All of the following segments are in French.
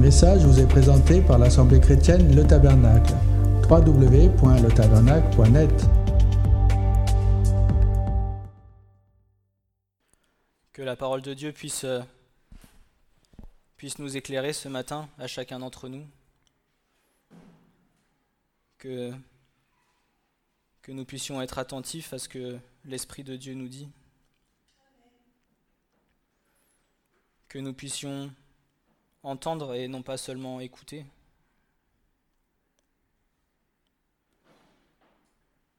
message vous est présenté par l'Assemblée chrétienne Le Tabernacle. www.letabernacle.net Que la parole de Dieu puisse, euh, puisse nous éclairer ce matin à chacun d'entre nous. Que, que nous puissions être attentifs à ce que l'Esprit de Dieu nous dit. Que nous puissions entendre et non pas seulement écouter.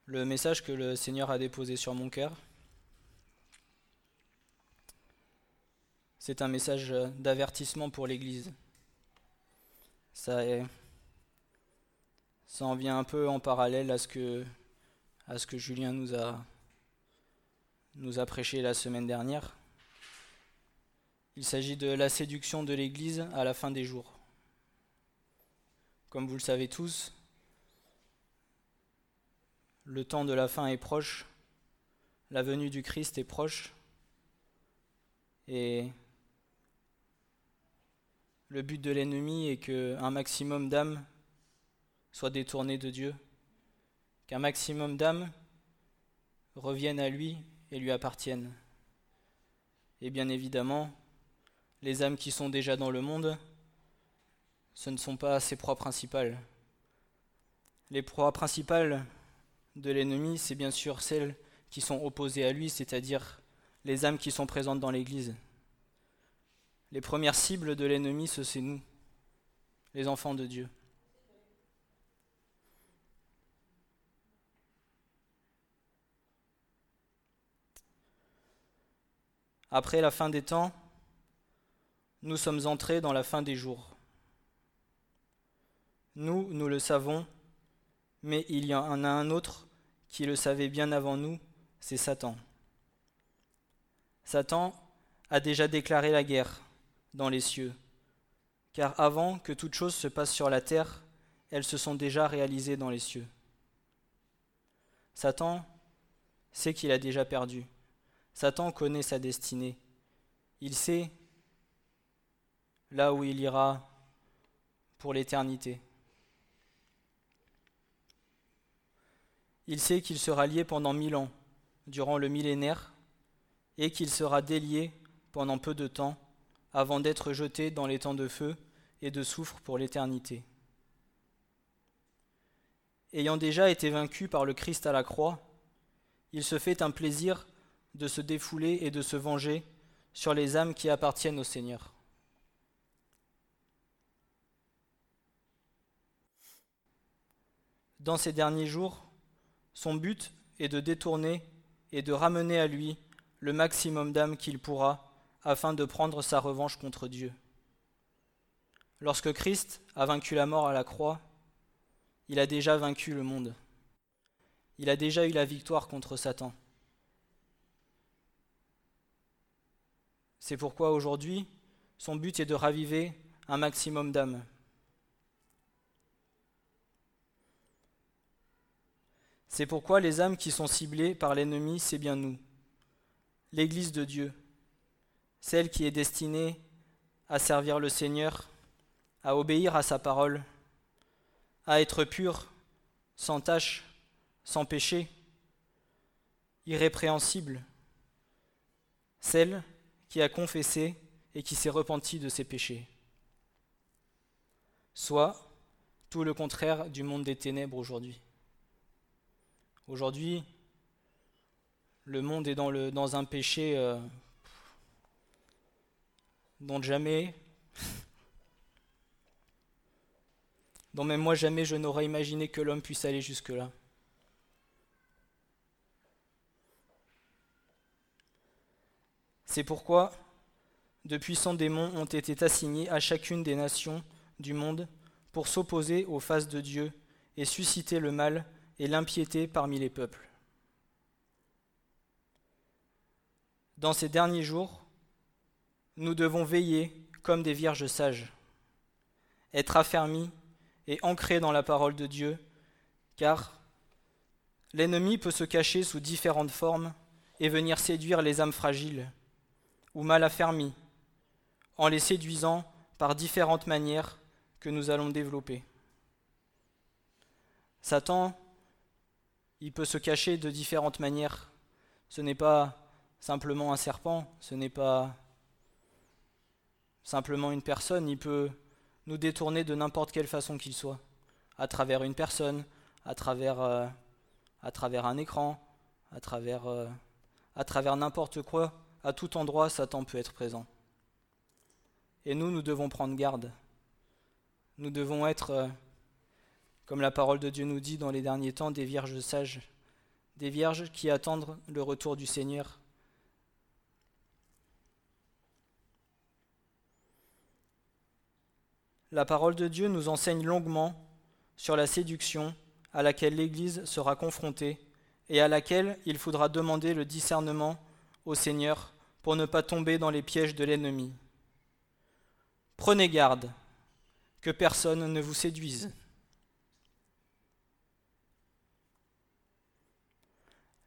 Le message que le Seigneur a déposé sur mon cœur, c'est un message d'avertissement pour l'Église. Ça, ça en vient un peu en parallèle à ce que, à ce que Julien nous a, nous a prêché la semaine dernière. Il s'agit de la séduction de l'Église à la fin des jours. Comme vous le savez tous, le temps de la fin est proche, la venue du Christ est proche, et le but de l'ennemi est qu'un maximum d'âmes soient détournées de Dieu, qu'un maximum d'âmes reviennent à lui et lui appartiennent. Et bien évidemment, les âmes qui sont déjà dans le monde, ce ne sont pas ses proies principales. Les proies principales de l'ennemi, c'est bien sûr celles qui sont opposées à lui, c'est-à-dire les âmes qui sont présentes dans l'Église. Les premières cibles de l'ennemi, ce c'est nous, les enfants de Dieu. Après la fin des temps, nous sommes entrés dans la fin des jours. Nous, nous le savons, mais il y en a un autre qui le savait bien avant nous, c'est Satan. Satan a déjà déclaré la guerre dans les cieux, car avant que toute chose se passe sur la terre, elles se sont déjà réalisées dans les cieux. Satan sait qu'il a déjà perdu. Satan connaît sa destinée. Il sait là où il ira pour l'éternité. Il sait qu'il sera lié pendant mille ans, durant le millénaire, et qu'il sera délié pendant peu de temps, avant d'être jeté dans les temps de feu et de soufre pour l'éternité. Ayant déjà été vaincu par le Christ à la croix, il se fait un plaisir de se défouler et de se venger sur les âmes qui appartiennent au Seigneur. Dans ces derniers jours, son but est de détourner et de ramener à lui le maximum d'âmes qu'il pourra afin de prendre sa revanche contre Dieu. Lorsque Christ a vaincu la mort à la croix, il a déjà vaincu le monde. Il a déjà eu la victoire contre Satan. C'est pourquoi aujourd'hui, son but est de raviver un maximum d'âmes. C'est pourquoi les âmes qui sont ciblées par l'ennemi, c'est bien nous, l'Église de Dieu, celle qui est destinée à servir le Seigneur, à obéir à sa parole, à être pure, sans tache, sans péché, irrépréhensible, celle qui a confessé et qui s'est repentie de ses péchés. Soit tout le contraire du monde des ténèbres aujourd'hui. Aujourd'hui, le monde est dans, un péché euh, dont jamais, dont même moi jamais je n'aurais imaginé que l'homme puisse aller jusque-là. C'est pourquoi de puissants démons ont été assignés à chacune des nations du monde pour s'opposer aux faces de Dieu et susciter le mal et l'impiété parmi les peuples. Dans ces derniers jours, nous devons veiller comme des vierges sages, être affermis et ancrés dans la parole de Dieu, car l'ennemi peut se cacher sous différentes formes et venir séduire les âmes fragiles ou mal affermies, en les séduisant par différentes manières que nous allons développer. Satan, il peut se cacher de différentes manières. Ce n'est pas simplement un serpent, ce n'est pas simplement une personne, il peut nous détourner de n'importe quelle façon qu'il soit, à travers une personne, à travers, euh, un écran, à travers, euh, à travers n'importe quoi, à tout endroit, Satan peut être présent. Et nous, nous devons prendre garde. Nous devons être, euh, comme la parole de Dieu nous dit dans les derniers temps, des vierges sages, des vierges qui attendent le retour du Seigneur. La parole de Dieu nous enseigne longuement sur la séduction à laquelle l'Église sera confrontée et à laquelle il faudra demander le discernement au Seigneur pour ne pas tomber dans les pièges de l'ennemi. Prenez garde que personne ne vous séduise.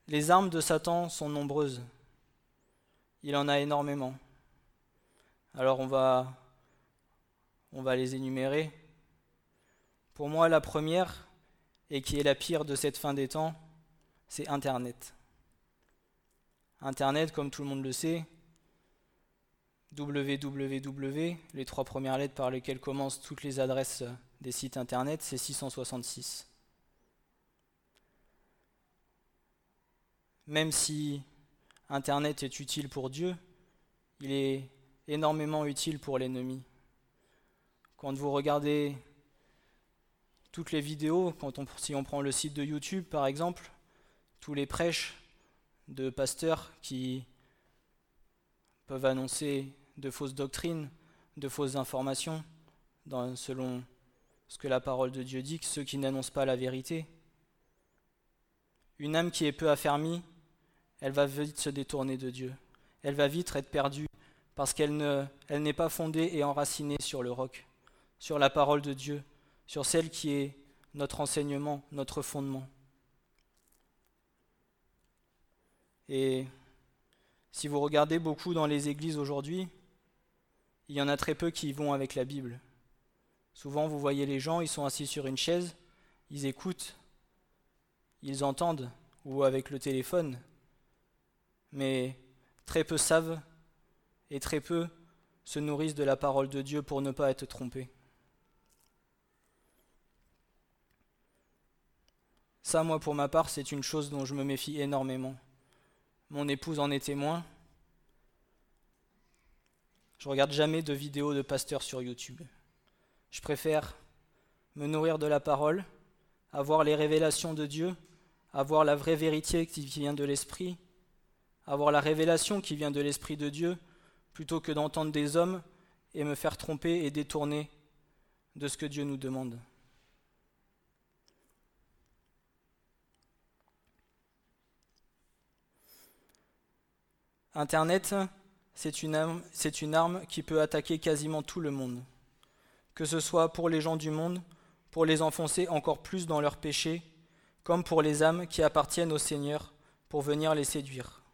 Les armes de Satan sont nombreuses. Il en a énormément. Alors on va on va les énumérer. Pour moi, la première, et qui est la pire de cette fin des temps, c'est Internet. Internet, comme tout le monde le sait, www, les trois premières lettres par lesquelles commencent toutes les adresses des sites Internet, c'est 666. Même si Internet est utile pour Dieu, il est énormément utile pour l'ennemi. Quand vous regardez toutes les vidéos, quand on, si on prend le site de YouTube par exemple, tous les prêches de pasteurs qui peuvent annoncer de fausses doctrines, de fausses informations, selon ce que la parole de Dieu dit, ceux qui n'annoncent pas la vérité. Une âme qui est peu affermie, elle va vite se détourner de Dieu. Elle va vite être perdue parce qu'elle n'est pas fondée et enracinée sur le roc sur la parole de Dieu, sur celle qui est notre enseignement, notre fondement. Et si vous regardez beaucoup dans les églises aujourd'hui, il y en a très peu qui vont avec la Bible. Souvent, vous voyez les gens, ils sont assis sur une chaise, ils écoutent, ils entendent, ou avec le téléphone, mais très peu savent et très peu se nourrissent de la parole de Dieu pour ne pas être trompés. Ça, moi, pour ma part, c'est une chose dont je me méfie énormément. Mon épouse en est témoin. Je regarde jamais de vidéos de pasteurs sur YouTube. Je préfère me nourrir de la parole, avoir les révélations de Dieu, avoir la vraie vérité qui vient de l'Esprit, avoir la révélation qui vient de l'Esprit de Dieu, plutôt que d'entendre des hommes et me faire tromper et détourner de ce que Dieu nous demande. Internet, c'est une, arme, qui peut attaquer quasiment tout le monde, que ce soit pour les gens du monde, pour les enfoncer encore plus dans leurs péchés, comme pour les âmes qui appartiennent au Seigneur, pour venir les séduire.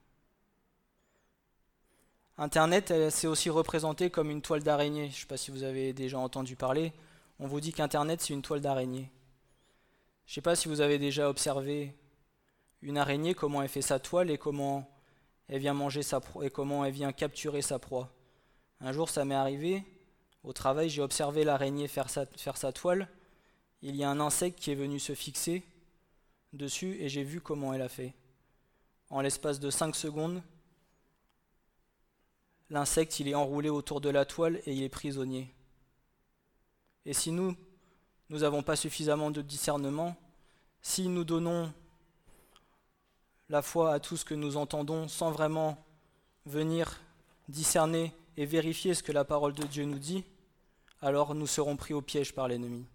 Internet, c'est aussi représenté comme une toile d'araignée. Je ne sais pas si vous avez déjà entendu parler. On vous dit qu'Internet, c'est une toile d'araignée. Je ne sais pas si vous avez déjà observé une araignée, comment elle fait sa toile et comment elle vient manger sa proie et comment elle vient capturer sa proie. Un jour, ça m'est arrivé, au travail, j'ai observé l'araignée faire sa, faire sa toile. Il y a un insecte qui est venu se fixer dessus et j'ai vu comment elle a fait. En l'espace de 5 secondes, l'insecte il est enroulé autour de la toile et il est prisonnier. Et si nous, nous n'avons pas suffisamment de discernement, si nous donnons la foi à tout ce que nous entendons sans vraiment venir discerner et vérifier ce que la parole de Dieu nous dit, alors nous serons pris au piège par l'ennemi.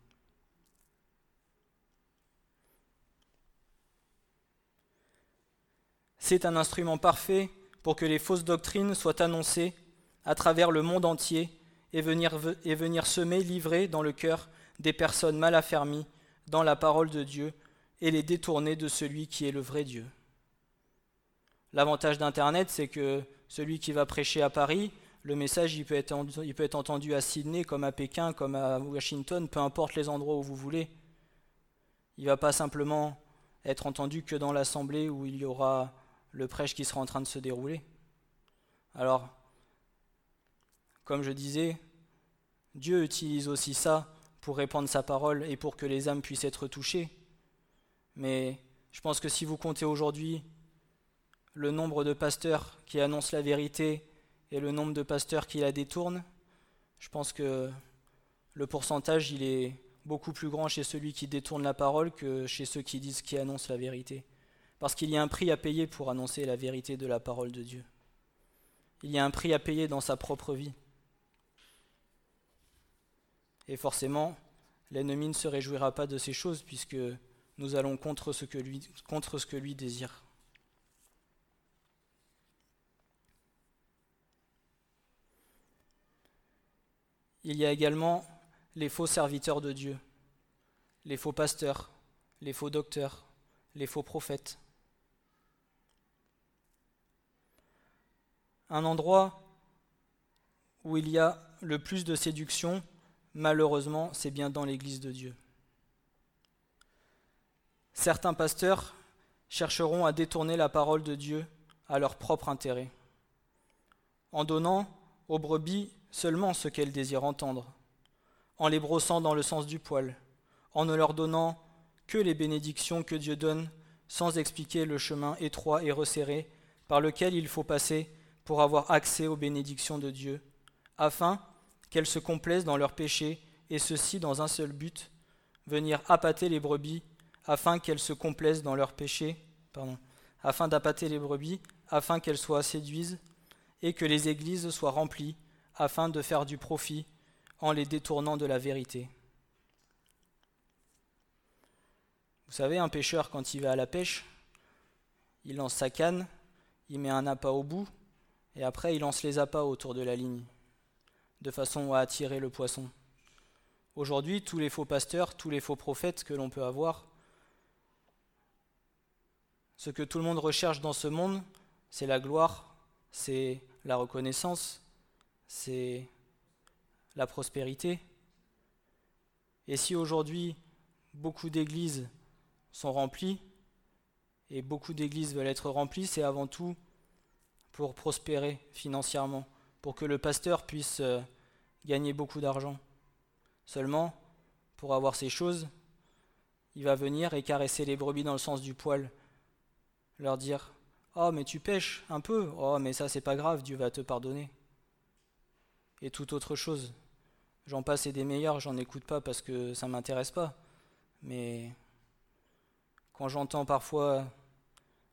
C'est un instrument parfait pour que les fausses doctrines soient annoncées à travers le monde entier et venir, semer, livrer dans le cœur des personnes mal affermies dans la parole de Dieu et les détourner de celui qui est le vrai Dieu. L'avantage d'Internet, c'est que celui qui va prêcher à Paris, le message il peut, être, il peut être entendu à Sydney, comme à Pékin, comme à Washington, peu importe les endroits où vous voulez. Il ne va pas simplement être entendu que dans l'assemblée où il y aura le prêche qui sera en train de se dérouler. Alors, comme je disais, Dieu utilise aussi ça pour répandre sa parole et pour que les âmes puissent être touchées. Mais je pense que si vous comptez aujourd'hui le nombre de pasteurs qui annoncent la vérité et le nombre de pasteurs qui la détournent, je pense que le pourcentage il est beaucoup plus grand chez celui qui détourne la parole que chez ceux qui disent qui annoncent la vérité. Parce qu'il y a un prix à payer pour annoncer la vérité de la parole de Dieu. Il y a un prix à payer dans sa propre vie. Et forcément, l'ennemi ne se réjouira pas de ces choses puisque nous allons contre ce que lui, désire. Il y a également les faux serviteurs de Dieu, les faux pasteurs, les faux docteurs, les faux prophètes. Un endroit où il y a le plus de séduction, malheureusement, c'est bien dans l'Église de Dieu. Certains pasteurs chercheront à détourner la parole de Dieu à leur propre intérêt, en donnant aux brebis seulement ce qu'elles désirent entendre, en les brossant dans le sens du poil, en ne leur donnant que les bénédictions que Dieu donne, sans expliquer le chemin étroit et resserré par lequel il faut passer pour avoir accès aux bénédictions de Dieu, afin qu'elles se complaisent dans leurs péchés, et ceci dans un seul but, venir appâter les brebis, afin qu'elles se complaisent dans leurs péchés, afin d'appâter les brebis, afin qu'elles soient séduises, et que les églises soient remplies, afin de faire du profit en les détournant de la vérité. Vous savez, un pêcheur, quand il va à la pêche, il lance sa canne, il met un appât au bout, et après il lance les appâts autour de la ligne, de façon à attirer le poisson. Aujourd'hui, tous les faux pasteurs, tous les faux prophètes que l'on peut avoir, ce que tout le monde recherche dans ce monde, c'est la gloire, c'est la reconnaissance, c'est la prospérité. Et si aujourd'hui beaucoup d'églises sont remplies, et beaucoup d'églises veulent être remplies, c'est avant tout pour prospérer financièrement, pour que le pasteur puisse euh, gagner beaucoup d'argent. Seulement, pour avoir ces choses, il va venir et caresser les brebis dans le sens du poil, leur dire Oh, mais tu pêches un peu, oh, mais ça c'est pas grave, Dieu va te pardonner. Et toute autre chose. J'en passe et des meilleurs, j'en écoute pas parce que ça m'intéresse pas. Mais quand j'entends parfois,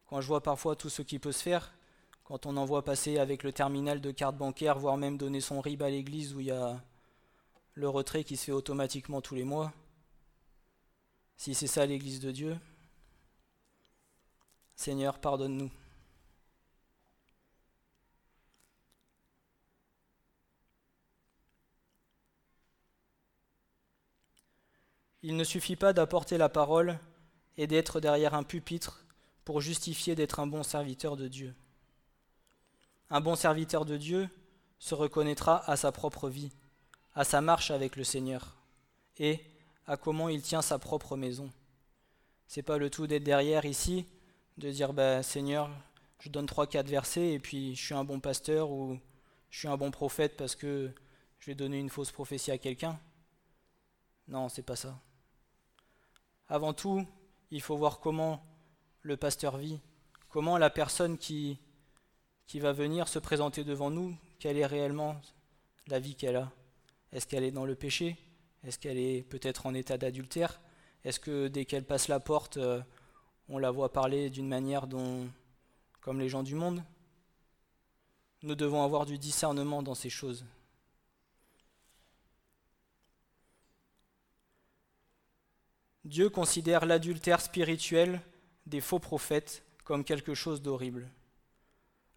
quand je vois parfois tout ce qui peut se faire, quand on en voit passer avec le terminal de carte bancaire, voire même donner son RIB à l'église où il y a le retrait qui se fait automatiquement tous les mois. Si c'est ça l'église de Dieu, Seigneur, pardonne-nous. Il ne suffit pas d'apporter la parole et d'être derrière un pupitre pour justifier d'être un bon serviteur de Dieu. Un bon serviteur de Dieu se reconnaîtra à sa propre vie, à sa marche avec le Seigneur et à comment il tient sa propre maison. C'est pas le tout d'être derrière ici, de dire bah, Seigneur, je donne trois quatre versets et puis je suis un bon pasteur ou je suis un bon prophète parce que je vais donner une fausse prophétie à quelqu'un. Non, c'est pas ça. Avant tout, il faut voir comment le pasteur vit, comment la personne qui qui va venir se présenter devant nous, quelle est réellement la vie qu'elle a? Est-ce qu'elle est dans le péché? Est-ce qu'elle est peut-être en état d'adultère? Est-ce que dès qu'elle passe la porte, euh, on la voit parler d'une manière dont, comme les gens du monde? Nous devons avoir du discernement dans ces choses. Dieu considère l'adultère spirituel des faux prophètes comme quelque chose d'horrible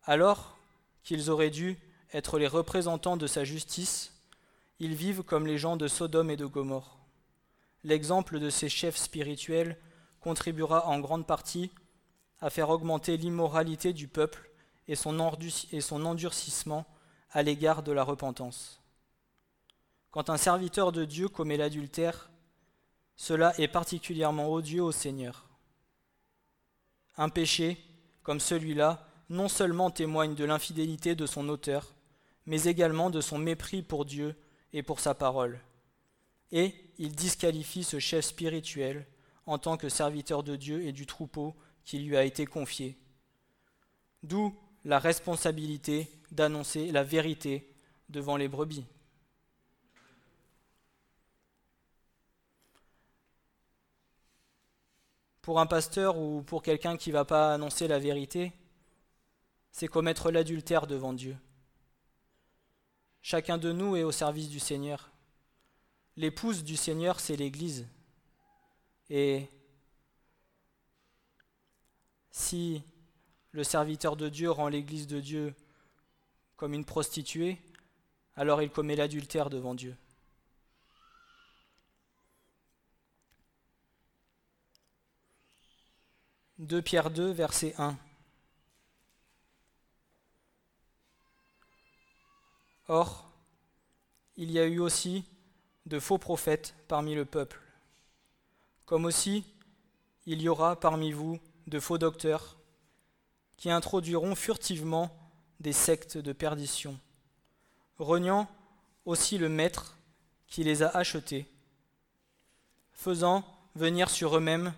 alors qu'ils auraient dû être les représentants de sa justice, ils vivent comme les gens de Sodome et de Gomorre. L'exemple de ces chefs spirituels contribuera en grande partie à faire augmenter l'immoralité du peuple et son, endurcissement à l'égard de la repentance. Quand un serviteur de Dieu commet l'adultère, cela est particulièrement odieux au Seigneur. Un péché, comme celui-là, non seulement témoigne de l'infidélité de son auteur, mais également de son mépris pour Dieu et pour sa parole. Et il disqualifie ce chef spirituel en tant que serviteur de Dieu et du troupeau qui lui a été confié. D'où la responsabilité d'annoncer la vérité devant les brebis. Pour un pasteur ou pour quelqu'un qui ne va pas annoncer la vérité, c'est commettre l'adultère devant Dieu. Chacun de nous est au service du Seigneur. L'épouse du Seigneur, c'est l'Église. Et si le serviteur de Dieu rend l'Église de Dieu comme une prostituée, alors il commet l'adultère devant Dieu. « 2 Pierre 2, verset 1. Or, il y a eu aussi de faux prophètes parmi le peuple, comme aussi il y aura parmi vous de faux docteurs qui introduiront furtivement des sectes de perdition, reniant aussi le Maître qui les a achetés, faisant venir sur eux-mêmes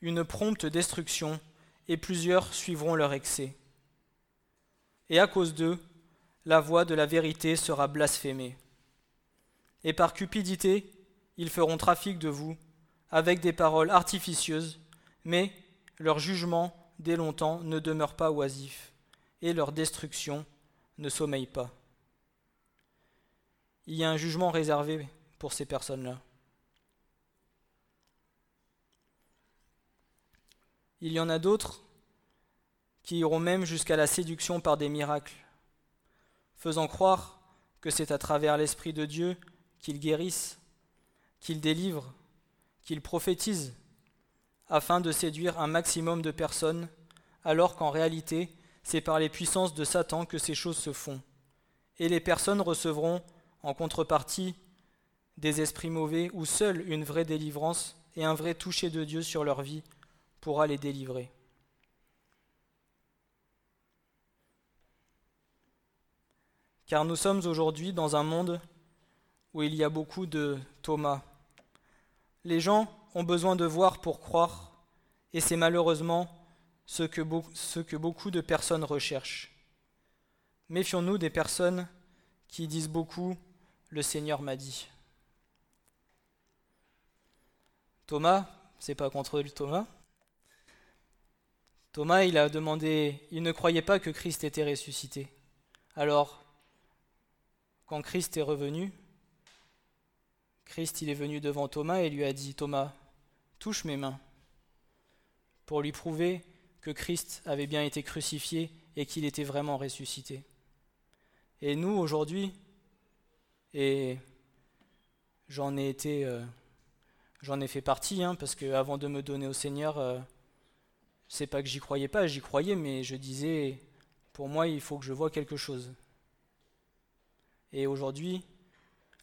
une prompte destruction, et plusieurs suivront leur excès. Et à cause d'eux, la voix de la vérité sera blasphémée. Et par cupidité, ils feront trafic de vous, avec des paroles artificieuses, mais leur jugement, dès longtemps, ne demeure pas oisif, et leur destruction ne sommeille pas. Il y a un jugement réservé pour ces personnes-là. Il y en a d'autres qui iront même jusqu'à la séduction par des miracles faisant croire que c'est à travers l'Esprit de Dieu qu'il guérisse, qu'il délivre, qu'il prophétise, afin de séduire un maximum de personnes, alors qu'en réalité, c'est par les puissances de Satan que ces choses se font. Et les personnes recevront, en contrepartie, des esprits mauvais où seule une vraie délivrance et un vrai toucher de Dieu sur leur vie pourra les délivrer. Car nous sommes aujourd'hui dans un monde où il y a beaucoup de Thomas. Les gens ont besoin de voir pour croire, et c'est malheureusement ce que, beaucoup de personnes recherchent. Méfions-nous des personnes qui disent beaucoup le Seigneur m'a dit. Thomas, c'est pas contre Thomas. Thomas, il a demandé, il ne croyait pas que Christ était ressuscité. Alors, quand Christ est revenu, Christ il est venu devant Thomas et lui a dit Thomas, touche mes mains, pour lui prouver que Christ avait bien été crucifié et qu'il était vraiment ressuscité. Et nous aujourd'hui, et j'en ai été, euh, j'en ai fait partie, hein, parce que avant de me donner au Seigneur, euh, c'est pas que j'y croyais pas, j'y croyais, mais je disais, pour moi, il faut que je vois quelque chose. Et aujourd'hui,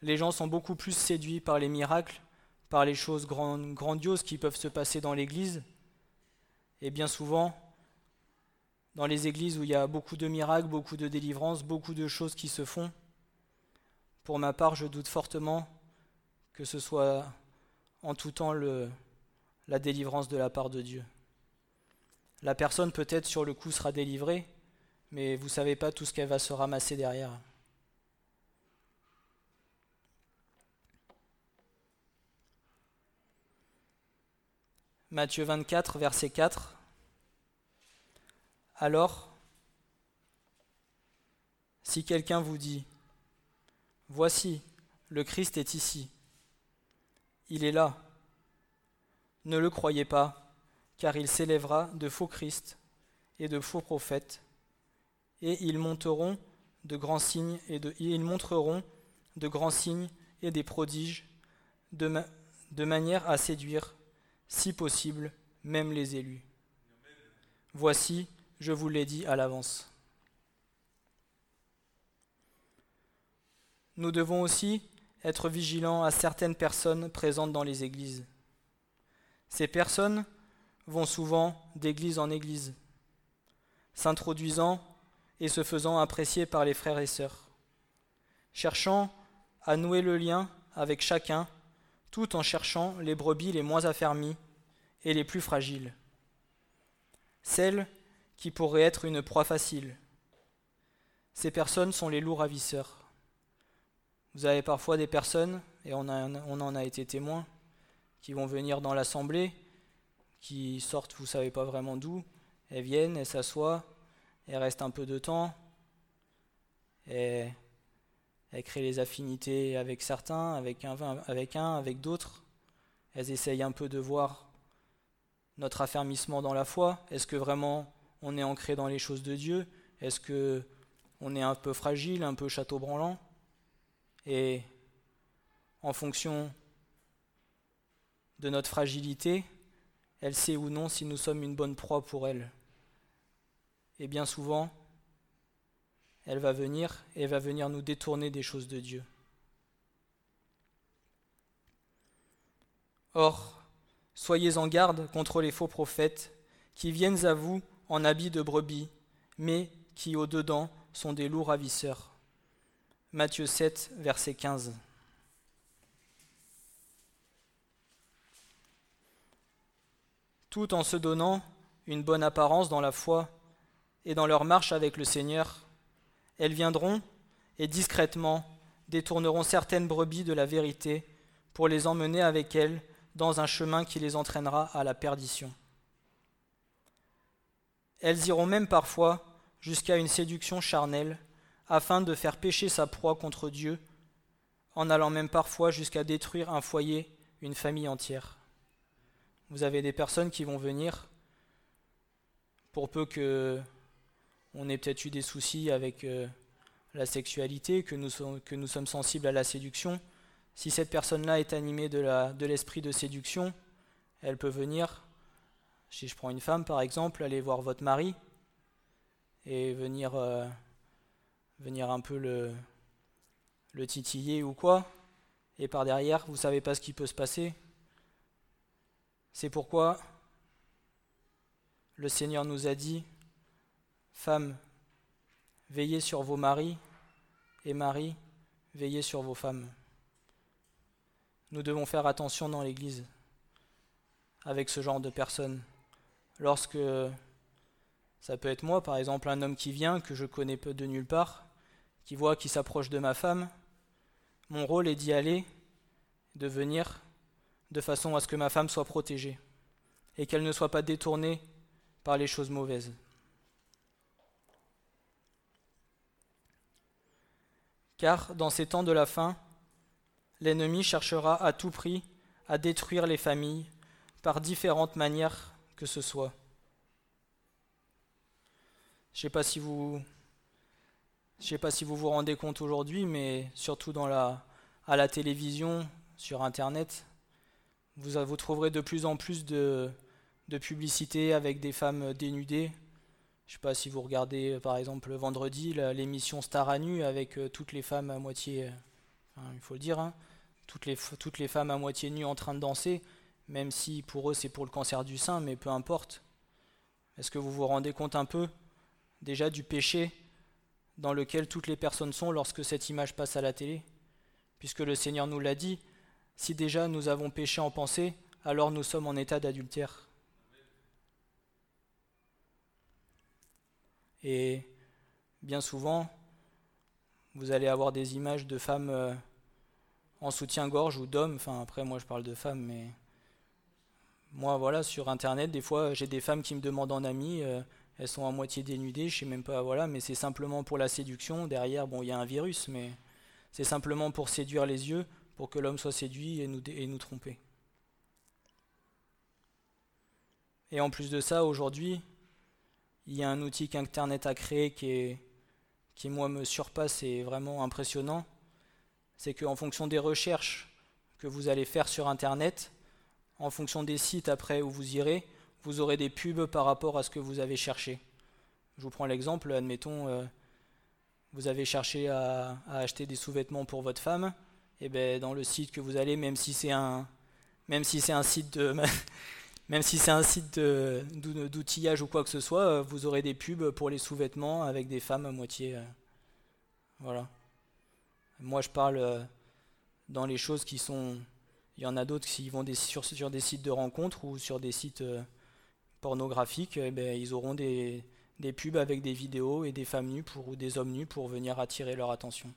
les gens sont beaucoup plus séduits par les miracles, par les choses grandioses qui peuvent se passer dans l'Église. Et bien souvent, dans les églises où il y a beaucoup de miracles, beaucoup de délivrances, beaucoup de choses qui se font, pour ma part, je doute fortement que ce soit en tout temps la délivrance de la part de Dieu. La personne peut-être sur le coup sera délivrée, mais vous ne savez pas tout ce qu'elle va se ramasser derrière. Matthieu 24, verset 4. Alors, si quelqu'un vous dit, Voici, le Christ est ici, il est là, ne le croyez pas, car il s'élèvera de faux Christ et de faux prophètes, et ils monteront de grands signes et, montreront de grands signes et des prodiges de manière à séduire si possible, même les élus. Voici, je vous l'ai dit à l'avance. nous devons aussi être vigilants à certaines personnes présentes dans les églises. Ces personnes vont souvent d'église en église, s'introduisant et se faisant apprécier par les frères et sœurs, cherchant à nouer le lien avec chacun, tout en cherchant les brebis les moins affermies et les plus fragiles, celles qui pourraient être une proie facile. Ces personnes sont les loups ravisseurs. Vous avez parfois des personnes, et on, en a été témoin, qui vont venir dans l'assemblée, qui sortent, vous ne savez pas vraiment d'où, elles viennent, elles s'assoient, elles restent un peu de temps, et elles créent les affinités avec certains, avec un, avec, d'autres. Elles essayent un peu de voir notre affermissement dans la foi. Est-ce que vraiment on est ancré dans les choses de Dieu? Est-ce que on est un peu fragile, un peu château branlant Et en fonction de notre fragilité, elle sait ou non si nous sommes une bonne proie pour elle. Et bien souvent, elle va venir et va venir nous détourner des choses de Dieu. Or, soyez en garde contre les faux prophètes qui viennent à vous en habits de brebis, mais qui au-dedans sont des loups ravisseurs. Matthieu 7, verset 15. tout en se donnant une bonne apparence dans la foi et dans leur marche avec le Seigneur, elles viendront et discrètement détourneront certaines brebis de la vérité pour les emmener avec elles dans un chemin qui les entraînera à la perdition. Elles iront même parfois jusqu'à une séduction charnelle afin de faire pécher sa proie contre Dieu, en allant même parfois jusqu'à détruire un foyer, une famille entière. Vous avez des personnes qui vont venir, pour peu que on ait peut-être eu des soucis avec euh, la sexualité, que nous, sommes sensibles à la séduction. Si cette personne-là est animée de l'esprit de, séduction, elle peut venir, si je prends une femme par exemple, aller voir votre mari et venir, euh, un peu le titiller ou quoi. Et par derrière, vous ne savez pas ce qui peut se passer. C'est pourquoi le Seigneur nous a dit, Femmes, veillez sur vos maris, et maris, veillez sur vos femmes. Nous devons faire attention dans l'Église avec ce genre de personnes. Lorsque ça peut être moi, par exemple, un homme qui vient, que je connais peu de nulle part, qui voit qui s'approche de ma femme, mon rôle est d'y aller, de venir de façon à ce que ma femme soit protégée et qu'elle ne soit pas détournée par les choses mauvaises. Car dans ces temps de la fin, l'ennemi cherchera à tout prix à détruire les familles par différentes manières que ce soit. Je ne sais pas si vous vous vous rendez compte aujourd'hui, mais surtout à la télévision, sur Internet, vous, trouverez de plus en plus de, publicités avec des femmes dénudées. Je ne sais pas si vous regardez par exemple vendredi l'émission Star à nu avec euh, toutes les femmes à moitié, euh, il faut le dire, hein, toutes, les, toutes les femmes à moitié nues en train de danser, même si pour eux c'est pour le cancer du sein, mais peu importe. Est-ce que vous vous rendez compte un peu déjà du péché dans lequel toutes les personnes sont lorsque cette image passe à la télé? Puisque le Seigneur nous l'a dit, si déjà nous avons péché en pensée, alors nous sommes en état d'adultère. Et bien souvent, vous allez avoir des images de femmes euh, en soutien-gorge ou d'hommes. Enfin, après, moi, je parle de femmes, mais moi, voilà, sur Internet, des fois, j'ai des femmes qui me demandent en ami. Euh, elles sont à moitié dénudées, je sais même pas, voilà, mais c'est simplement pour la séduction. Derrière, bon, il y a un virus, mais c'est simplement pour séduire les yeux, pour que l'homme soit séduit et nous, et nous tromper. Et en plus de ça, aujourd'hui, il y a un outil qu'Internet a créé qui, est, qui, moi, me surpasse et vraiment impressionnant. C'est qu'en fonction des recherches que vous allez faire sur Internet, en fonction des sites après où vous irez, vous aurez des pubs par rapport à ce que vous avez cherché. Je vous prends l'exemple, admettons, euh, vous avez cherché à, acheter des sous-vêtements pour votre femme, et eh ben dans le site que vous allez, même si c'est un, même si c'est un site de, même si c'est un site d'outillage ou quoi que ce soit, euh, vous aurez des pubs pour les sous-vêtements avec des femmes à moitié. Euh, voilà. Moi, je parle euh, dans les choses qui sont. Il y en a d'autres qui vont des, sur, des sites de rencontres ou sur des sites pornographiques, eh ben, ils auront des, des pubs avec des vidéos et des femmes nues pour, ou des hommes nus pour venir attirer leur attention.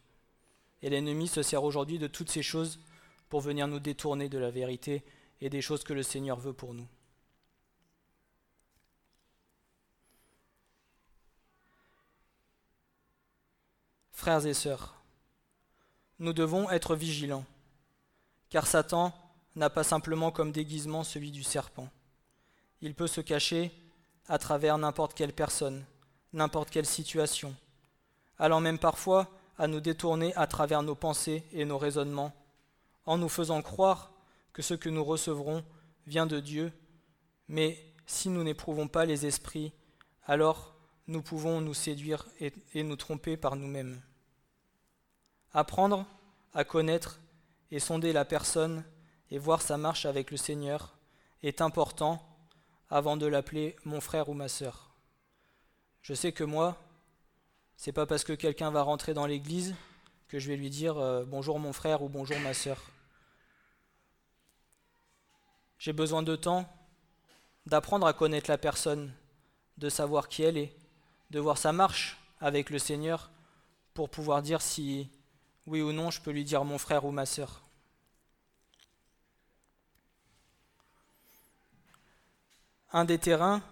Et l'ennemi se sert aujourd'hui de toutes ces choses pour venir nous détourner de la vérité et des choses que le Seigneur veut pour nous. Frères et sœurs, nous devons être vigilants, car Satan n'a pas simplement comme déguisement celui du serpent. Il peut se cacher à travers n'importe quelle personne, n'importe quelle situation, allant même parfois à nous détourner à travers nos pensées et nos raisonnements, en nous faisant croire que ce que nous recevrons vient de Dieu, mais si nous n'éprouvons pas les esprits, alors nous pouvons nous séduire et, nous tromper par nous-mêmes. Apprendre à connaître et sonder la personne et voir sa marche avec le Seigneur est important avant de l'appeler mon frère ou ma sœur. Je sais que moi, c'est pas parce que quelqu'un va rentrer dans l'église que je vais lui dire euh, bonjour mon frère ou bonjour ma sœur. J'ai besoin de temps d'apprendre à connaître la personne, de savoir qui elle est, de voir sa marche avec le Seigneur pour pouvoir dire si oui ou non je peux lui dire mon frère ou ma sœur. Un des terrains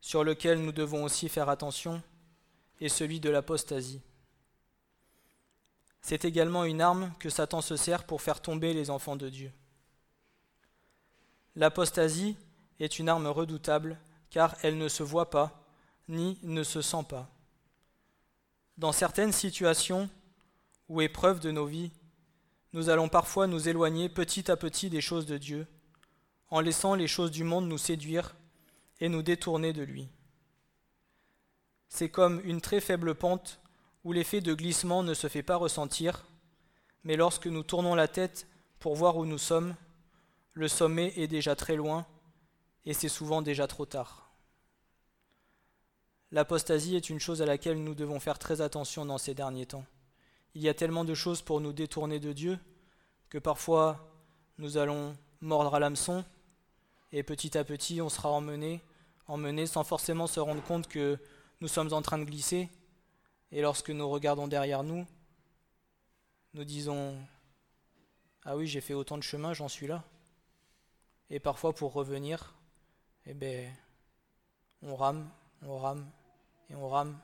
sur lequel nous devons aussi faire attention est celui de l'apostasie. C'est également une arme que Satan se sert pour faire tomber les enfants de Dieu. L'apostasie est une arme redoutable car elle ne se voit pas ni ne se sent pas. Dans certaines situations ou épreuves de nos vies, nous allons parfois nous éloigner petit à petit des choses de Dieu en laissant les choses du monde nous séduire et nous détourner de lui. C'est comme une très faible pente où l'effet de glissement ne se fait pas ressentir, mais lorsque nous tournons la tête pour voir où nous sommes, le sommet est déjà très loin et c'est souvent déjà trop tard. L'apostasie est une chose à laquelle nous devons faire très attention dans ces derniers temps. Il y a tellement de choses pour nous détourner de Dieu que parfois nous allons mordre à l'hameçon et petit à petit on sera emmené, emmené sans forcément se rendre compte que nous sommes en train de glisser. Et lorsque nous regardons derrière nous, nous disons Ah oui, j'ai fait autant de chemin, j'en suis là. Et parfois pour revenir, eh ben, on rame, on rame et on rame.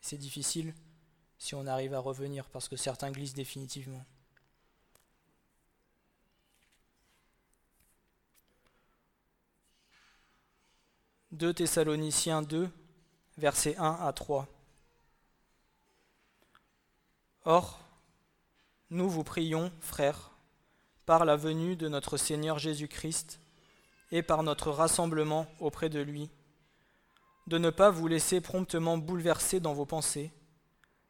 C'est difficile si on arrive à revenir parce que certains glissent définitivement. 2 Thessaloniciens 2, versets 1 à 3. Or, nous vous prions, frères, par la venue de notre Seigneur Jésus-Christ et par notre rassemblement auprès de lui, de ne pas vous laisser promptement bouleverser dans vos pensées,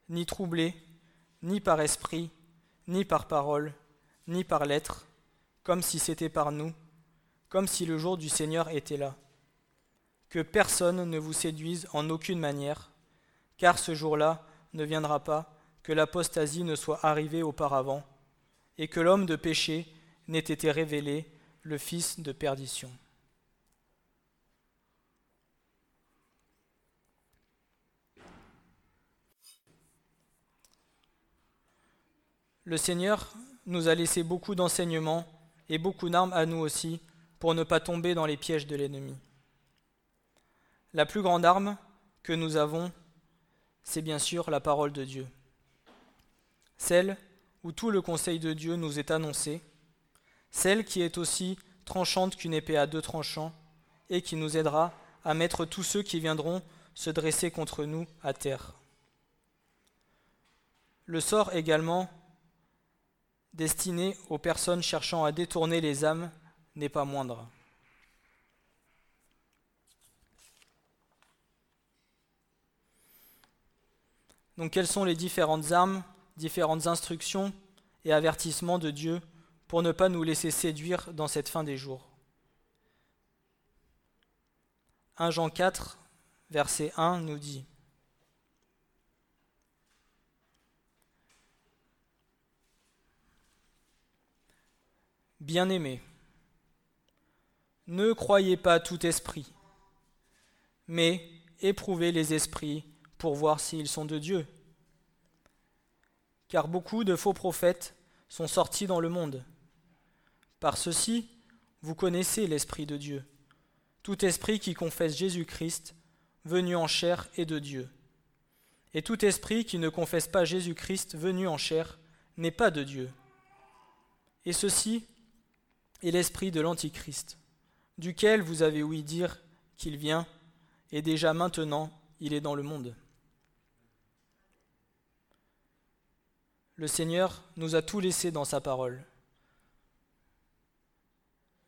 ni troubler, ni par esprit, ni par parole, ni par lettre, comme si c'était par nous, comme si le jour du Seigneur était là que personne ne vous séduise en aucune manière, car ce jour-là ne viendra pas que l'apostasie ne soit arrivée auparavant, et que l'homme de péché n'ait été révélé, le fils de perdition. Le Seigneur nous a laissé beaucoup d'enseignements et beaucoup d'armes à nous aussi pour ne pas tomber dans les pièges de l'ennemi. La plus grande arme que nous avons, c'est bien sûr la parole de Dieu. Celle où tout le conseil de Dieu nous est annoncé, celle qui est aussi tranchante qu'une épée à deux tranchants, et qui nous aidera à mettre tous ceux qui viendront se dresser contre nous à terre. Le sort également destiné aux personnes cherchant à détourner les âmes n'est pas moindre. Donc quelles sont les différentes armes, différentes instructions et avertissements de Dieu pour ne pas nous laisser séduire dans cette fin des jours? 1 Jean 4, verset 1 nous dit Bien-aimés, ne croyez pas tout esprit, mais éprouvez les esprits pour voir s'ils sont de Dieu. Car beaucoup de faux prophètes sont sortis dans le monde. Par ceci, vous connaissez l'Esprit de Dieu. Tout esprit qui confesse Jésus-Christ, venu en chair, est de Dieu. Et tout esprit qui ne confesse pas Jésus-Christ, venu en chair, n'est pas de Dieu. Et ceci est l'esprit de l'Antichrist, duquel vous avez ouï dire qu'il vient, et déjà maintenant il est dans le monde. Le Seigneur nous a tout laissé dans sa parole.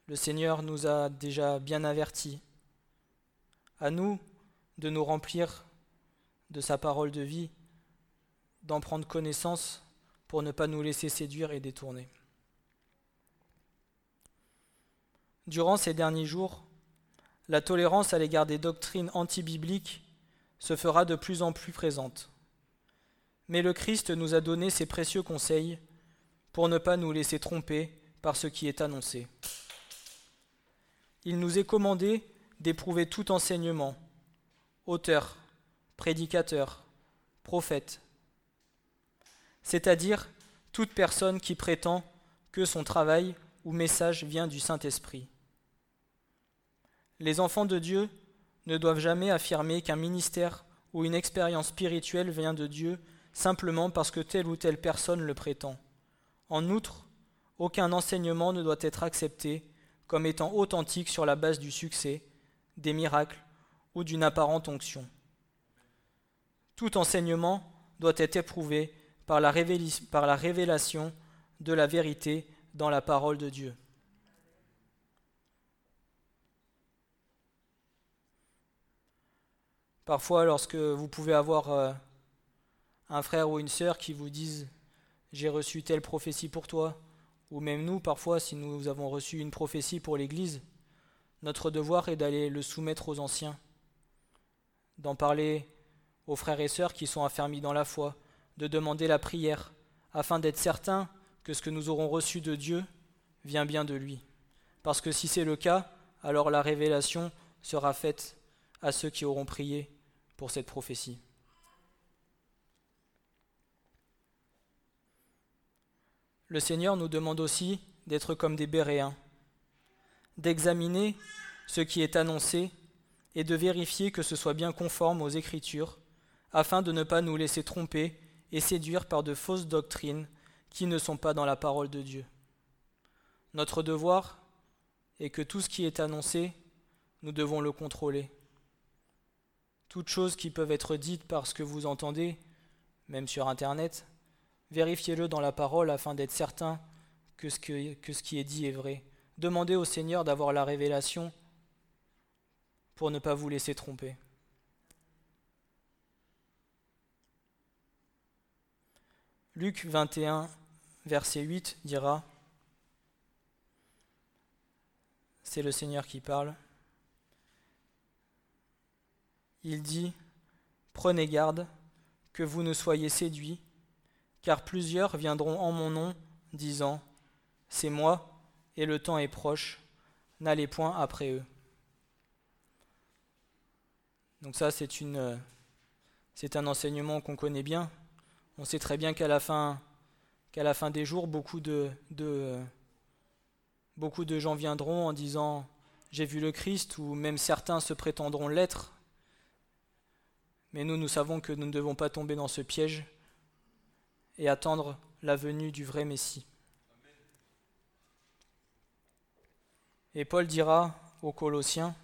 Le Seigneur nous a déjà bien avertis. À nous de nous remplir de sa parole de vie, d'en prendre connaissance pour ne pas nous laisser séduire et détourner. Durant ces derniers jours, la tolérance à l'égard des doctrines antibibliques se fera de plus en plus présente mais le Christ nous a donné ses précieux conseils pour ne pas nous laisser tromper par ce qui est annoncé. Il nous est commandé d'éprouver tout enseignement, auteur, prédicateur, prophète, c'est-à-dire toute personne qui prétend que son travail ou message vient du Saint-Esprit. Les enfants de Dieu ne doivent jamais affirmer qu'un ministère ou une expérience spirituelle vient de Dieu simplement parce que telle ou telle personne le prétend. En outre, aucun enseignement ne doit être accepté comme étant authentique sur la base du succès, des miracles ou d'une apparente onction. Tout enseignement doit être éprouvé par la, révélation de la vérité dans la parole de Dieu. Parfois, lorsque vous pouvez avoir euh, un frère ou une sœur qui vous disent j'ai reçu telle prophétie pour toi, ou même nous, parfois, si nous avons reçu une prophétie pour l'Église, notre devoir est d'aller le soumettre aux anciens, d'en parler aux frères et sœurs qui sont affermis dans la foi, de demander la prière, afin d'être certain que ce que nous aurons reçu de Dieu vient bien de lui. Parce que si c'est le cas, alors la révélation sera faite à ceux qui auront prié pour cette prophétie. le Seigneur nous demande aussi d'être comme des Béréens, d'examiner ce qui est annoncé et de vérifier que ce soit bien conforme aux Écritures, afin de ne pas nous laisser tromper et séduire par de fausses doctrines qui ne sont pas dans la parole de Dieu. Notre devoir est que tout ce qui est annoncé, nous devons le contrôler. Toutes choses qui peuvent être dites par ce que vous entendez, même sur Internet, Vérifiez-le dans la parole afin d'être certain que ce, que ce qui est dit est vrai. Demandez au Seigneur d'avoir la révélation pour ne pas vous laisser tromper. Luc 21, verset 8 dira, c'est le Seigneur qui parle, il dit, Prenez garde que vous ne soyez séduits car plusieurs viendront en mon nom, disant, C'est moi, et le temps est proche, n'allez point après eux. Donc ça, c'est, c'est un enseignement qu'on connaît bien. On sait très bien qu'à la fin, qu'à la fin des jours, beaucoup de, gens viendront en disant J'ai vu le Christ, ou même certains se prétendront l'être. Mais nous, nous savons que nous ne devons pas tomber dans ce piège et attendre la venue du vrai Messie. Et Paul dira aux Colossiens,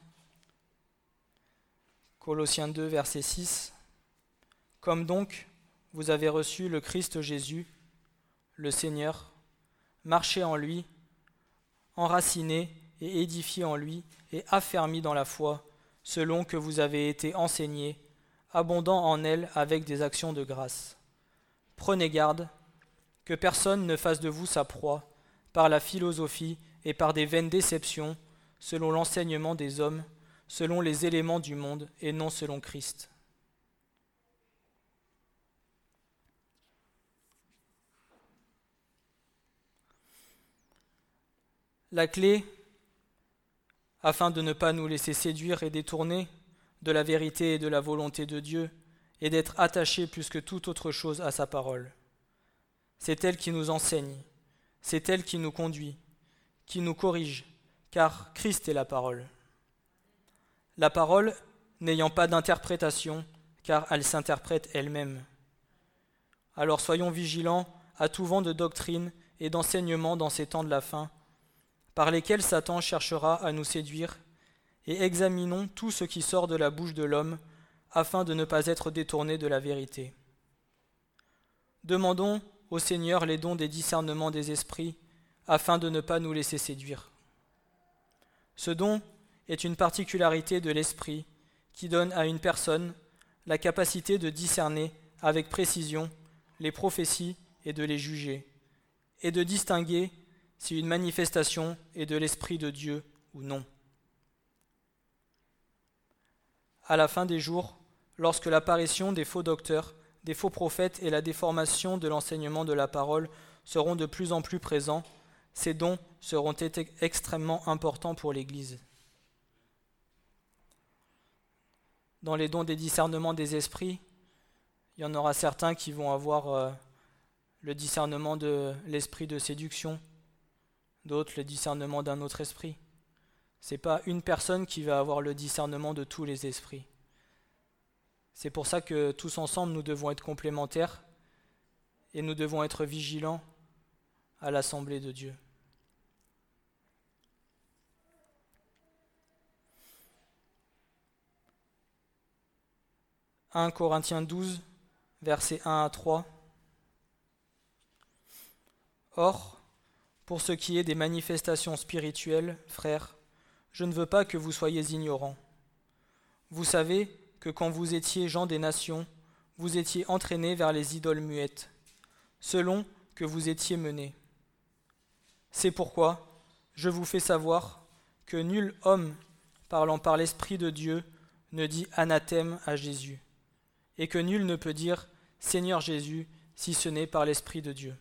Colossiens 2, verset 6, Comme donc vous avez reçu le Christ Jésus, le Seigneur, marchez en lui, enracinés et édifiés en lui, et affermis dans la foi, selon que vous avez été enseignés, abondant en elle avec des actions de grâce. Prenez garde que personne ne fasse de vous sa proie par la philosophie et par des vaines déceptions, selon l'enseignement des hommes, selon les éléments du monde et non selon Christ. La clé, afin de ne pas nous laisser séduire et détourner de la vérité et de la volonté de Dieu, est d'être attachés plus que toute autre chose à sa parole. C'est elle qui nous enseigne, c'est elle qui nous conduit, qui nous corrige, car Christ est la parole. La parole n'ayant pas d'interprétation, car elle s'interprète elle-même. Alors soyons vigilants à tout vent de doctrine et d'enseignement dans ces temps de la fin, par lesquels Satan cherchera à nous séduire, et examinons tout ce qui sort de la bouche de l'homme, afin de ne pas être détournés de la vérité. Demandons au Seigneur les dons des discernements des esprits, afin de ne pas nous laisser séduire. Ce don est une particularité de l'esprit qui donne à une personne la capacité de discerner avec précision les prophéties et de les juger, et de distinguer si une manifestation est de l'Esprit de Dieu ou non. À la fin des jours, lorsque l'apparition des faux docteurs, des faux prophètes et la déformation de l'enseignement de la parole seront de plus en plus présents, ces dons seront extrêmement importants pour l'Église. Dans les dons des discernements des esprits, il y en aura certains qui vont avoir euh, le discernement de l'esprit de séduction, d'autres le discernement d'un autre esprit. Ce n'est pas une personne qui va avoir le discernement de tous les esprits. C'est pour ça que tous ensemble, nous devons être complémentaires et nous devons être vigilants à l'assemblée de Dieu. 1 Corinthiens 12, versets 1 à 3. Or, pour ce qui est des manifestations spirituelles, frères, je ne veux pas que vous soyez ignorants. Vous savez que quand vous étiez gens des nations, vous étiez entraînés vers les idoles muettes, selon que vous étiez menés. C'est pourquoi je vous fais savoir que nul homme parlant par l'Esprit de Dieu ne dit anathème à Jésus et que nul ne peut dire Seigneur Jésus si ce n'est par l'Esprit de Dieu,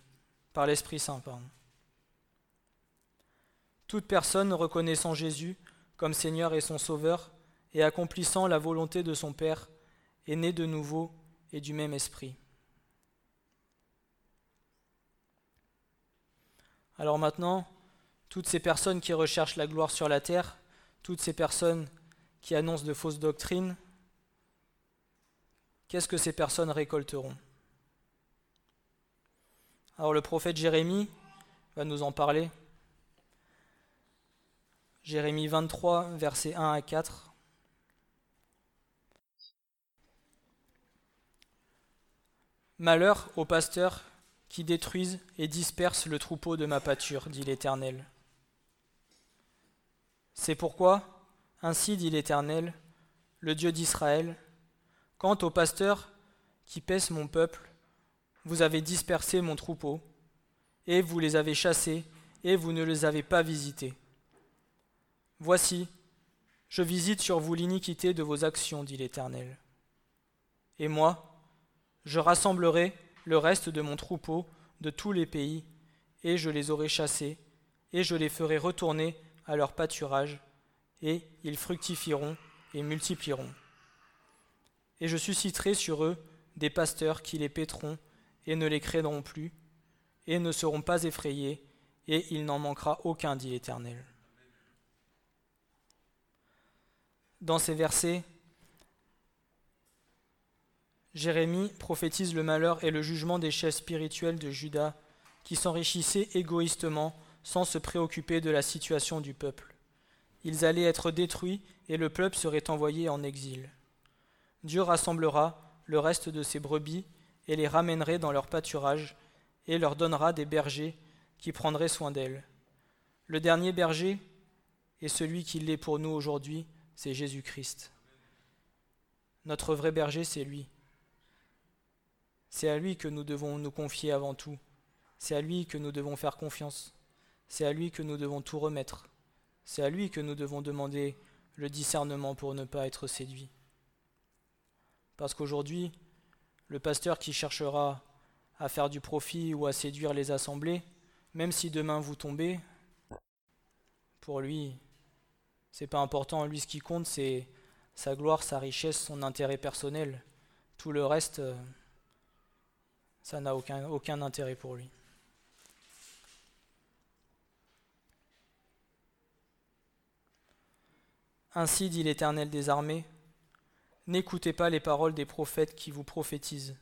par l'Esprit Saint. Toute personne reconnaissant Jésus comme Seigneur et son Sauveur et accomplissant la volonté de son Père est née de nouveau et du même esprit. Alors maintenant, toutes ces personnes qui recherchent la gloire sur la terre, toutes ces personnes qui annoncent de fausses doctrines, qu'est-ce que ces personnes récolteront? Alors le prophète Jérémie va nous en parler. Jérémie 23, versets 1 à 4. Malheur aux pasteurs qui détruisent et dispersent le troupeau de ma pâture, dit l'Éternel. C'est pourquoi, ainsi dit l'Éternel, le Dieu d'Israël, Quant aux pasteurs qui paissent mon peuple, vous avez dispersé mon troupeau, et vous les avez chassés, et vous ne les avez pas visités. Voici, je visite sur vous l'iniquité de vos actions, dit l'Éternel. Et moi, je rassemblerai le reste de mon troupeau de tous les pays, et je les aurai chassés, et je les ferai retourner à leur pâturage, et ils fructifieront et multiplieront et je susciterai sur eux des pasteurs qui les péteront et ne les craindront plus, et ne seront pas effrayés, et il n'en manquera aucun, dit l'Éternel. Dans ces versets, Jérémie prophétise le malheur et le jugement des chefs spirituels de Juda qui s'enrichissaient égoïstement sans se préoccuper de la situation du peuple. Ils allaient être détruits et le peuple serait envoyé en exil. Dieu rassemblera le reste de ses brebis et les ramènerait dans leur pâturage et leur donnera des bergers qui prendraient soin d'elles. Le dernier berger et celui qui l'est pour nous aujourd'hui, c'est Jésus-Christ. Notre vrai berger, c'est lui. C'est à lui que nous devons nous confier avant tout. C'est à lui que nous devons faire confiance. C'est à lui que nous devons tout remettre. C'est à lui que nous devons demander le discernement pour ne pas être séduit. Parce qu'aujourd'hui, le pasteur qui cherchera à faire du profit ou à séduire les assemblées, même si demain vous tombez, pour lui, c'est pas important. Lui, ce qui compte, c'est sa gloire, sa richesse, son intérêt personnel. Tout le reste, euh, ça n'a aucun, aucun intérêt pour lui. Ainsi dit l'Éternel des armées, n'écoutez pas les paroles des prophètes qui vous prophétisent.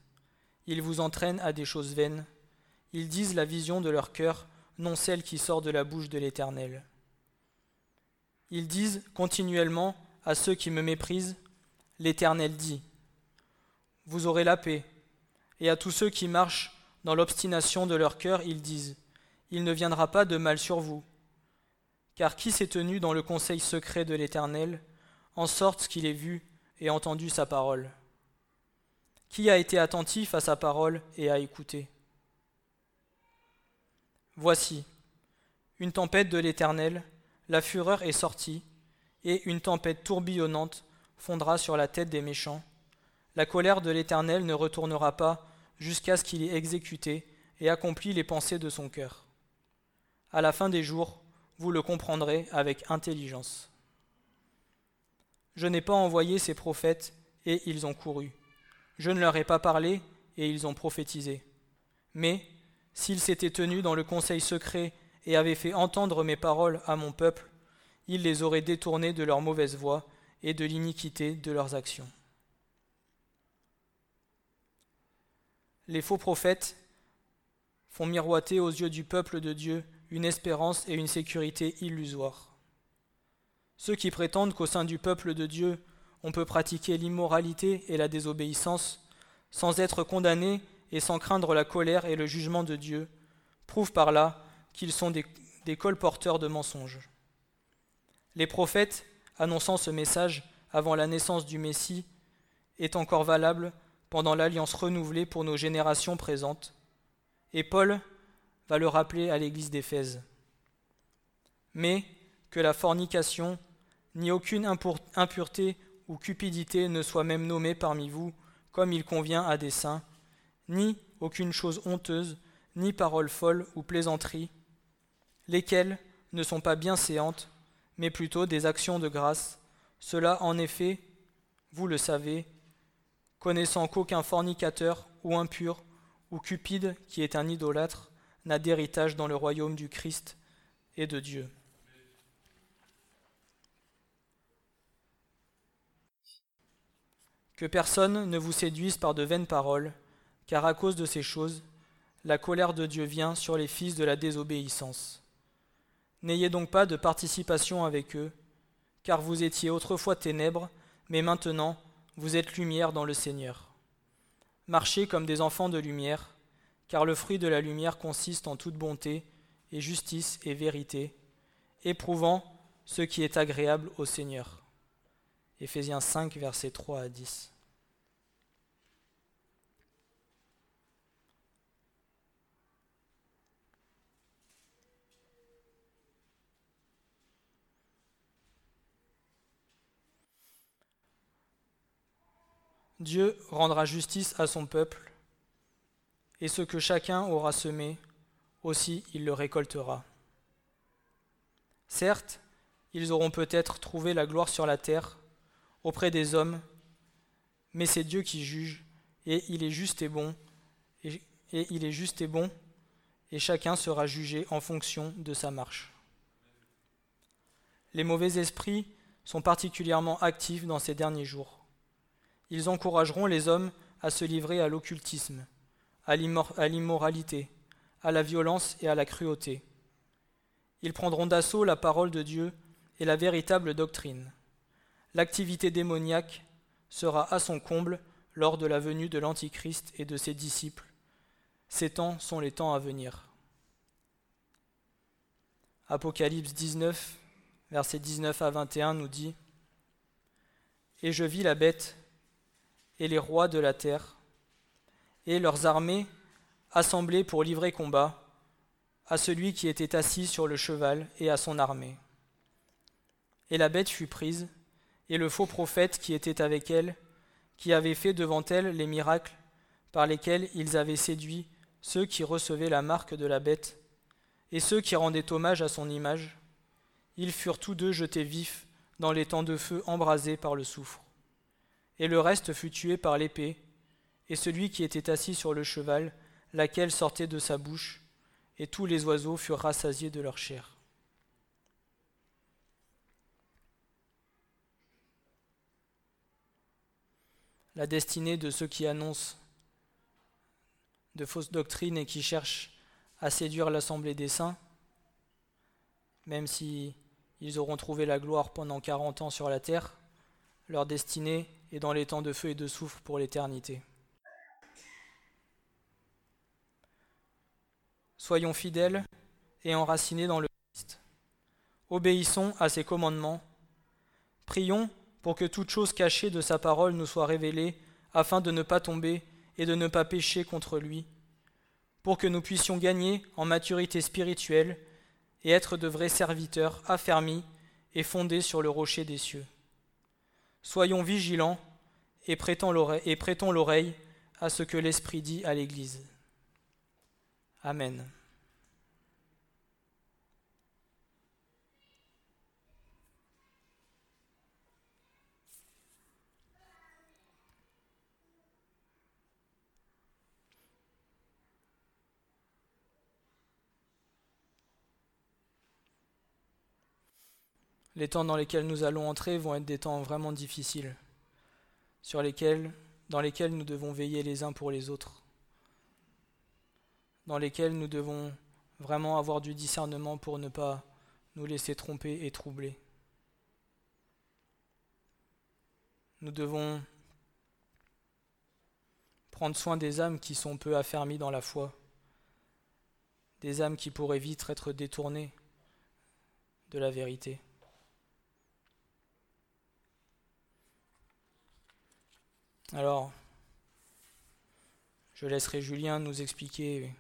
Ils vous entraînent à des choses vaines. Ils disent la vision de leur cœur, non celle qui sort de la bouche de l'Éternel. Ils disent continuellement à ceux qui me méprisent, l'Éternel dit, Vous aurez la paix. Et à tous ceux qui marchent dans l'obstination de leur cœur, ils disent, Il ne viendra pas de mal sur vous. Car qui s'est tenu dans le conseil secret de l'Éternel, en sorte qu'il ait vu et entendu sa parole? Qui a été attentif à sa parole et a écouté? Voici, une tempête de l'Éternel, la fureur est sortie, et une tempête tourbillonnante fondra sur la tête des méchants. La colère de l'Éternel ne retournera pas jusqu'à ce qu'il ait exécuté et accompli les pensées de son cœur. À la fin des jours, vous le comprendrez avec intelligence. Je n'ai pas envoyé ces prophètes, et ils ont couru. Je ne leur ai pas parlé, et ils ont prophétisé. Mais, s'ils s'étaient tenus dans le conseil secret et avaient fait entendre mes paroles à mon peuple, ils les auraient détournés de leur mauvaise voie et de l'iniquité de leurs actions. Les faux prophètes font miroiter aux yeux du peuple de Dieu une espérance et une sécurité illusoires. Ceux qui prétendent qu'au sein du peuple de Dieu, on peut pratiquer l'immoralité et la désobéissance sans être condamnés et sans craindre la colère et le jugement de Dieu, prouvent par là qu'ils sont des, colporteurs de mensonges. Les prophètes, annonçant ce message avant la naissance du Messie, est encore valable pendant l'alliance renouvelée pour nos générations présentes. Et Paul va le rappeler à l'église d'Éphèse. Mais que la fornication, ni aucune impureté ou cupidité ne soit même nommée parmi vous, comme il convient à des saints, ni aucune chose honteuse, ni parole folle ou plaisanterie, lesquelles ne sont pas bien séantes, mais plutôt des actions de grâce. Cela, en effet, vous le savez, connaissant qu'aucun fornicateur ou impur ou cupide qui est un idolâtre n'a d'héritage dans le royaume du Christ et de Dieu. Que personne ne vous séduise par de vaines paroles, car à cause de ces choses, la colère de Dieu vient sur les fils de la désobéissance. N'ayez donc pas de participation avec eux, car vous étiez autrefois ténèbres, mais maintenant vous êtes lumière dans le Seigneur. Marchez comme des enfants de lumière, car le fruit de la lumière consiste en toute bonté et justice et vérité, éprouvant ce qui est agréable au Seigneur. Éphésiens 5, versets 3 à 10. Dieu rendra justice à son peuple et ce que chacun aura semé, aussi il le récoltera. Certes, ils auront peut-être trouvé la gloire sur la terre, auprès des hommes, mais c'est Dieu qui juge, et il est juste et bon, et, et il est juste et bon, et chacun sera jugé en fonction de sa marche. Les mauvais esprits sont particulièrement actifs dans ces derniers jours. Ils encourageront les hommes à se livrer à l'occultisme, à l'immoralité, à la violence et à la cruauté. Ils prendront d'assaut la parole de Dieu et la véritable doctrine. L'activité démoniaque sera à son comble lors de la venue de l'Antichrist et de ses disciples. Ces temps sont les temps à venir. Apocalypse 19, versets 19 à 21 nous dit Et je vis la bête et les rois de la terre, et leurs armées assemblées pour livrer combat à celui qui était assis sur le cheval et à son armée. Et la bête fut prise, et le faux prophète qui était avec elle, qui avait fait devant elle les miracles par lesquels ils avaient séduit ceux qui recevaient la marque de la bête, et ceux qui rendaient hommage à son image, ils furent tous deux jetés vifs dans les temps de feu embrasés par le soufre. Et le reste fut tué par l'épée, et celui qui était assis sur le cheval, laquelle sortait de sa bouche, et tous les oiseaux furent rassasiés de leur chair. La destinée de ceux qui annoncent de fausses doctrines et qui cherchent à séduire l'assemblée des saints, même si auront trouvé la gloire pendant quarante ans sur la terre, leur destinée est dans les temps de feu et de soufre pour l'éternité. Soyons fidèles et enracinés dans le Christ. Obéissons à ses commandements. Prions pour que toute chose cachée de sa parole nous soit révélée, afin de ne pas tomber et de ne pas pécher contre lui, pour que nous puissions gagner en maturité spirituelle et être de vrais serviteurs affermis et fondés sur le rocher des cieux. Soyons vigilants et prêtons l'oreille à ce que l'Esprit dit à l'Église. Amen. Les temps dans lesquels nous allons entrer vont être des temps vraiment difficiles, sur lesquels, dans lesquels nous devons veiller les uns pour les autres, dans lesquels nous devons vraiment avoir du discernement pour ne pas nous laisser tromper et troubler. Nous devons prendre soin des âmes qui sont peu affermies dans la foi, des âmes qui pourraient vite être détournées de la vérité. Alors, je laisserai Julien nous expliquer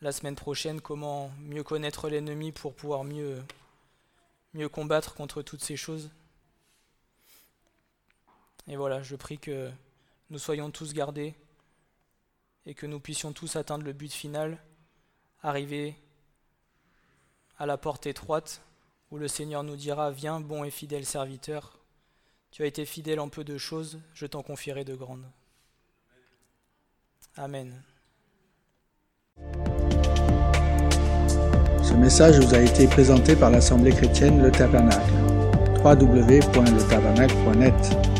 la semaine prochaine comment mieux connaître l'ennemi pour pouvoir mieux, mieux combattre contre toutes ces choses. Et voilà, je prie que nous soyons tous gardés et que nous puissions tous atteindre le but final, arriver à la porte étroite où le Seigneur nous dira Viens, bon et fidèle serviteur, tu as été fidèle en peu de choses, je t'en confierai de grandes. Amen. Ce message vous a été présenté par l'Assemblée chrétienne Le Tabernacle. www.letabernacle.net